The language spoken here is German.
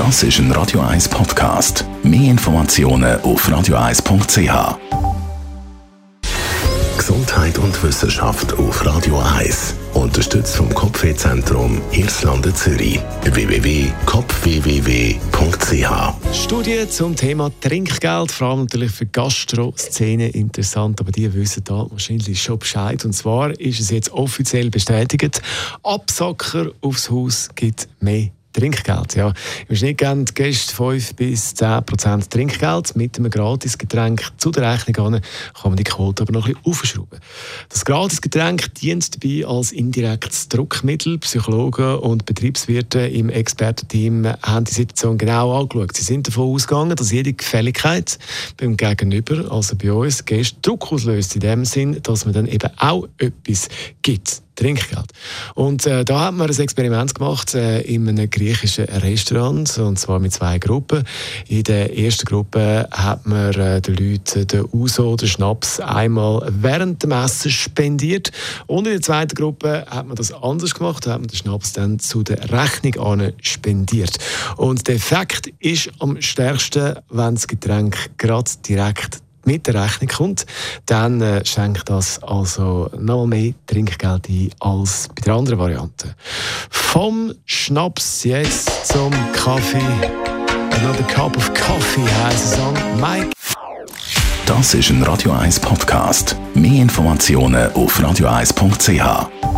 Das ist ein Radio 1 Podcast. Mehr Informationen auf radio1.ch. Gesundheit und Wissenschaft auf Radio 1. Unterstützt vom Kopfwehzentrum Irlande Zürich. www.kopfwww.ch Studie zum Thema Trinkgeld, vor allem natürlich für Gastro-Szene interessant, aber die wissen da wahrscheinlich schon Bescheid. Und zwar ist es jetzt offiziell bestätigt, Absacker aufs Haus gibt mehr Trinkgeld. Ja. Im Schnitt geben die Gäste 5 bis 10 Prozent Trinkgeld. Mit einem Gratisgetränk zu der Rechnung an, kann man die Quote aber noch ein bisschen aufschrauben. Das Gratisgetränk dient dabei als indirektes Druckmittel. Psychologen und Betriebswirte im Expertenteam haben die Situation genau angeschaut. Sie sind davon ausgegangen, dass jede Gefälligkeit beim Gegenüber, also bei uns, Gäste Druck auslöst. In dem Sinn, dass man dann eben auch etwas gibt. Trinkgeld. Und äh, da hat man ein Experiment gemacht äh, in einem griechischen Restaurant, und zwar mit zwei Gruppen. In der ersten Gruppe hat man äh, den Leuten den Uso, den Schnaps, einmal während dem Essen spendiert. Und in der zweiten Gruppe hat man das anders gemacht, da hat man den Schnaps dann zu der Rechnung an spendiert. Und der Effekt ist am stärksten, wenn das Getränk gerade direkt mit der Rechnung kommt, dann äh, schenkt das also noch mehr Trinkgeld ein als bei der anderen Variante. Vom Schnaps jetzt zum Kaffee. Another Cup of Coffee heisst an. Mike. Das ist ein Radio 1 Podcast. Mehr Informationen auf radio1.ch.